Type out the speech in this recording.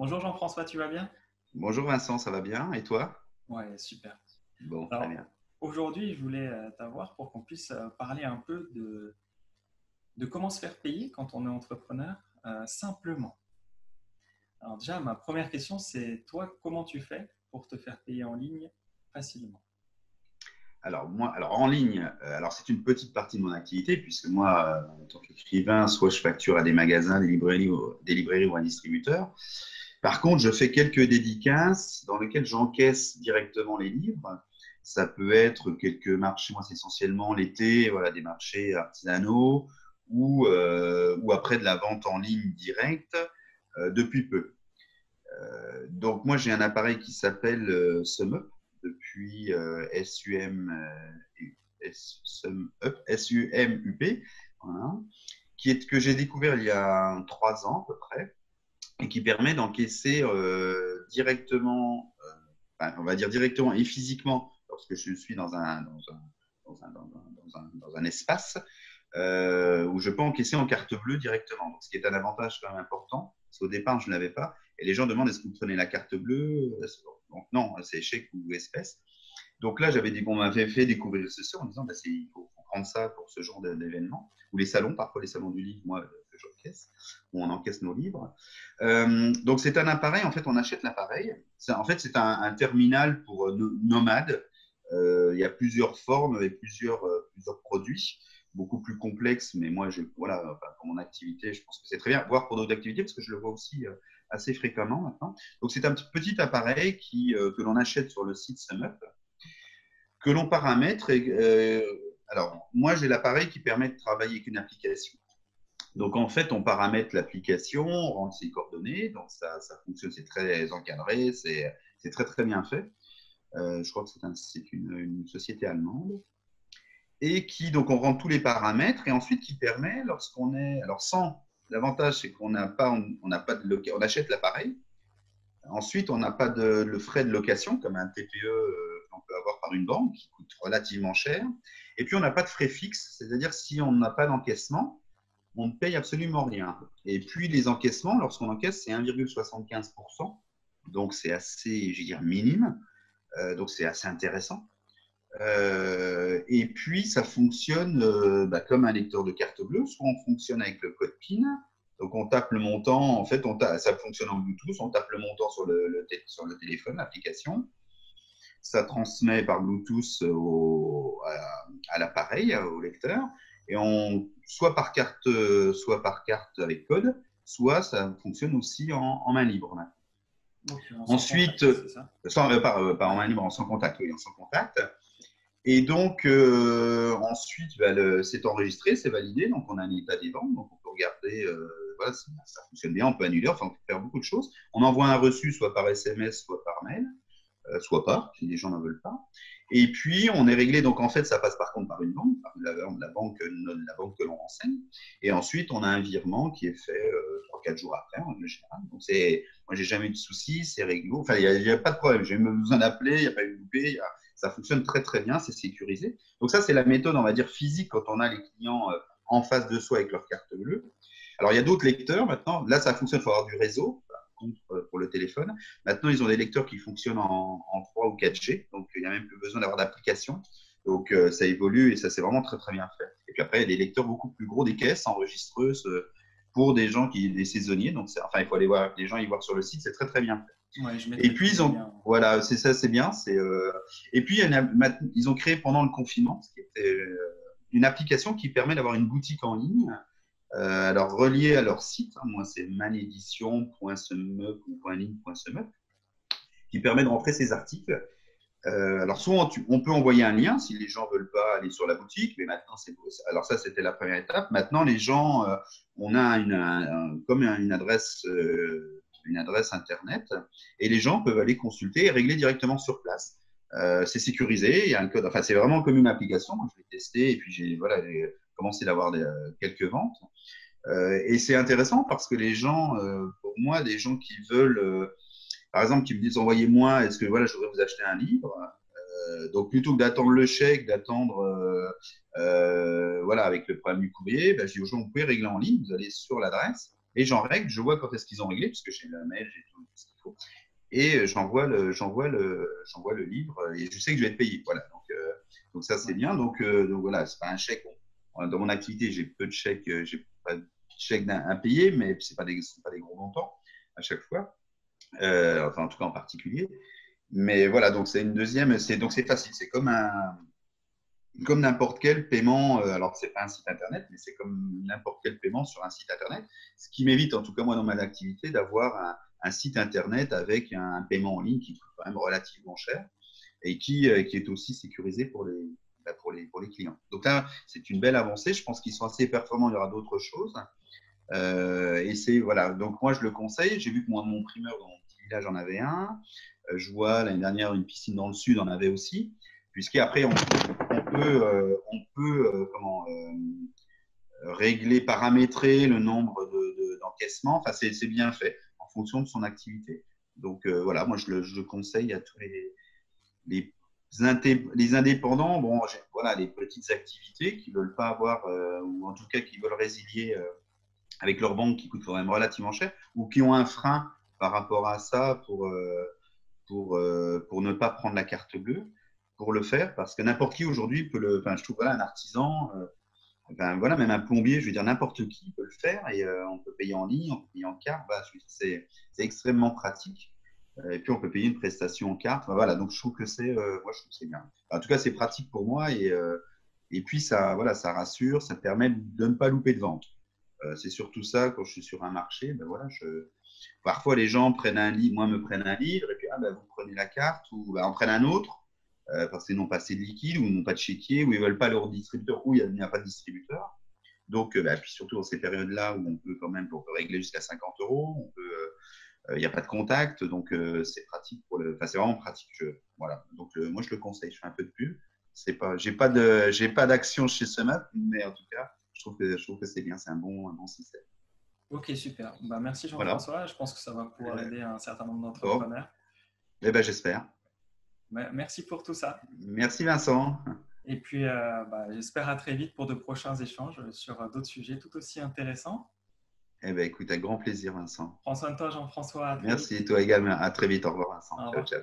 Bonjour Jean-François, tu vas bien? Bonjour Vincent, ça va bien? Et toi? Ouais, super. Bon, très bien. Aujourd'hui, je voulais euh, t'avoir pour qu'on puisse euh, parler un peu de, de comment se faire payer quand on est entrepreneur euh, simplement. Alors déjà, ma première question, c'est toi, comment tu fais pour te faire payer en ligne facilement? Alors, moi, alors en ligne, alors c'est une petite partie de mon activité, puisque moi, en tant qu'écrivain, soit je facture à des magasins, des librairies, des librairies ou un distributeur, par contre, je fais quelques dédicaces dans lesquelles j'encaisse directement les livres. Ça peut être quelques marchés, moi c'est essentiellement l'été, voilà, des marchés artisanaux ou, euh, ou après de la vente en ligne directe euh, depuis peu. Euh, donc moi j'ai un appareil qui s'appelle SumUp depuis SUM, SUMUP, voilà, qui est, que j'ai découvert il y a trois ans à peu près et qui permet d'encaisser euh, directement, euh, on va dire directement et physiquement, lorsque je suis dans un, dans un, dans un, dans un, un espace, euh, où je peux encaisser en carte bleue directement. ce qui est un avantage quand même important, parce qu'au départ, je ne l'avais pas. Et les gens demandent est-ce que vous prenez la carte bleue? Donc, non, c'est chèque ou espèce. Donc là, j'avais dit, bon, on m'avait fait découvrir ceci en disant bah, il faut, prendre ça pour ce genre d'événement. Ou les salons, parfois les salons du livre, moi, où on encaisse nos livres. Euh, donc c'est un appareil, en fait, on achète l'appareil. En fait, c'est un, terminal pour euh, nomades. Euh, il y a plusieurs formes et plusieurs, produits beaucoup plus complexes, mais moi, je, voilà, pour mon activité, je pense que c'est très bien, voire pour d'autres activités, parce que je le vois aussi assez fréquemment maintenant. Donc, c'est un petit appareil que l'on achète sur le site SumUp, que l'on paramètre. Et, alors, moi, j'ai l'appareil qui permet de travailler avec une application. Donc en fait, on paramètre l'application, on rentre ses coordonnées, donc ça, fonctionne, c'est très encadré, c'est très très bien fait. Euh, je crois que c'est une, société allemande. Et qui, donc on rentre tous les paramètres et ensuite qui permet, lorsqu'on est, alors sans, l'avantage c'est qu'on n'a pas, on pas de on achète l'appareil. Ensuite, on n'a pas de le frais de location comme un TPE euh, qu'on peut avoir par une banque qui coûte relativement cher. Et puis on n'a pas de frais fixes, c'est-à-dire si on n'a pas d'encaissement, on ne paye absolument rien. Et puis les encaissements, lorsqu'on encaisse, c'est 1,75%. Donc c'est assez, je dire, minime. Euh, donc c'est assez intéressant. Euh, et puis ça fonctionne euh, bah, comme un lecteur de carte bleue, soit on fonctionne avec le code PIN. Donc on tape le montant, en fait on ça fonctionne en Bluetooth, on tape le montant sur le téléphone, l'application. Ça transmet par Bluetooth à l'appareil, au lecteur et on, soit par carte, soit par carte avec code, soit ça fonctionne aussi en, main libre. Ensuite, sans, euh, euh, pas, en main libre, en sans contact, oui, en sans contact. Et donc, euh, ensuite, bah, c'est enregistré, c'est validé, donc on a un état des ventes, donc on peut regarder, voilà, ça fonctionne bien, on peut annuler, enfin, on peut faire beaucoup de choses. On envoie un reçu soit par SMS, soit par mail. Euh, soit pas, si les gens n'en veulent pas. Et puis, on est réglé, donc en fait, ça passe par contre par une banque, la, banque, la banque que l'on renseigne. Et ensuite, on a un virement qui est fait euh, 3-4 jours après, en général. Donc, moi, j'ai jamais eu de soucis, c'est réglo. Enfin, il n'y a, pas de problème. J'ai même besoin d'appeler, il n'y a pas eu de loupé. ça fonctionne très, très bien, c'est sécurisé. Donc, ça, c'est la méthode, on va dire, physique quand on a les clients euh, en face de soi avec leur carte bleue. Alors, il y a d'autres lecteurs maintenant. Là, ça fonctionne, il faut avoir du réseau. Euh, pour le téléphone. Maintenant, ils ont des lecteurs qui fonctionnent en, 3 ou 4G, donc il n'y a même plus besoin d'avoir d'application. Donc euh, ça évolue et ça c'est vraiment très très bien fait. Et puis après, il y a des lecteurs beaucoup plus gros, des caisses enregistreuses euh, pour des gens qui des saisonniers. Donc enfin, il faut aller voir les gens y voir sur le site, c'est très très bien fait. et puis ils ont, voilà, c'est ça, c'est bien. C'est et puis ils ont créé pendant le confinement, ce qui était une application qui permet d'avoir une boutique en ligne alors, relié à leur site, hein, moi, c'est manédition.semeup.ligne.semeup, qui permet de rentrer ces articles. Euh, alors, souvent, on peut envoyer un lien si les gens ne veulent pas aller sur la boutique, mais maintenant, c'est alors ça, c'était la première étape. Maintenant, les gens, euh, on a une, comme une adresse, une adresse internet, et les gens peuvent aller consulter et régler directement sur place. c'est sécurisé, il y a un code. Enfin, c'est vraiment comme une application. Je l'ai testé et puis j'ai voilà, commencé d'avoir euh, quelques ventes. Euh, et c'est intéressant parce que les gens, euh, pour moi, des gens qui veulent, par exemple, qui me disent envoyez-moi, est-ce que voilà, je voudrais vous acheter un livre donc plutôt que d'attendre le chèque, d'attendre voilà avec le problème du courrier, ben, je dis aux gens vous pouvez régler en ligne, vous allez sur l'adresse et j'en règle, je vois quand est-ce qu'ils ont réglé, puisque j'ai la mail, j'ai tout ce qu'il faut. Et j'envoie le, j'envoie le, j'envoie le livre et je sais que je vais être payé. Voilà. Donc, euh, donc ça c'est bien. Donc, donc voilà, c'est pas un chèque. Dans mon activité, j'ai peu de chèques, euh, j'ai pas de chèques impayés, mais c'est pas des, pas des gros montants à chaque fois. enfin, en tout cas en particulier. Mais voilà, donc c'est une deuxième. C'est donc c'est facile. C'est comme un, comme n'importe quel paiement, euh, alors ce n'est pas un site internet, mais c'est comme n'importe quel paiement sur un site internet, ce qui m'évite, en tout cas moi dans ma activité, d'avoir un, site internet avec un, paiement en ligne qui coûte quand même relativement cher et euh, qui est aussi sécurisé pour les, pour, les, clients. Donc là, c'est une belle avancée. Je pense qu'ils sont assez performants. Il y aura d'autres choses. Euh, et c'est voilà. Donc moi, je le conseille. J'ai vu que moi, mon primeur dans mon petit village en avait un. je vois l'année dernière une piscine dans le sud en avait aussi puisqu'après, on, peut, euh, euh, comment, euh, régler, paramétrer le nombre d'encaissements. De, enfin, c'est bien fait en fonction de son activité. Donc voilà, moi je le, conseille à tous les, les indépendants, bon, voilà, les petites activités qui ne veulent pas avoir, ou en tout cas qui veulent résilier avec leur banque qui coûte quand même relativement cher, ou qui ont un frein par rapport à ça pour, pour, pour ne pas prendre la carte bleue pour le faire, parce que n'importe qui aujourd'hui peut le. Enfin, je trouve voilà un artisan, euh, voilà même un plombier, je veux dire n'importe qui peut le faire et euh, on peut payer en ligne, on peut payer en carte. Bah, c'est extrêmement pratique. Euh, et puis on peut payer une prestation en carte. voilà, donc je trouve que c'est, bien. en tout cas, c'est pratique pour moi et et puis ça, voilà, ça rassure, ça permet de ne pas louper de vente. c'est surtout ça quand je suis sur un marché. Ben voilà, parfois les gens prennent un livre, moi me prennent un livre et puis ah ben, vous prenez la carte ou ben, on prenne un autre euh, parce qu'ils n'ont pas assez de liquide, ou ils n'ont pas de chéquier, ou ils ne veulent pas leur distributeur, ou il n'y a, pas de distributeur. Donc, euh, bah, puis surtout dans ces périodes-là où on peut quand même on peut régler jusqu'à 50 euros, euh, il n'y a pas de contact, donc c'est pratique pour le. Enfin, c'est vraiment pratique. voilà. Donc, moi, je le conseille. Je fais un peu de pub. C'est pas, j'ai pas de, j'ai pas d'action chez Summit, mais en tout cas, je trouve que, je trouve que c'est bien. C'est un bon, un bon système. Ok, super. Bah, merci Jean-François. Je pense que ça va pouvoir aider un certain nombre d'entrepreneurs. Eh ben, j'espère. Merci pour tout ça. Merci Vincent. Et puis, euh, bah, j'espère à très vite pour de prochains échanges sur d'autres sujets tout aussi intéressants. Eh bien, écoute, avec grand plaisir, Vincent. Prends soin de toi, Jean-François. Merci, toi également. À très vite. Au revoir, Vincent. ciao, ciao.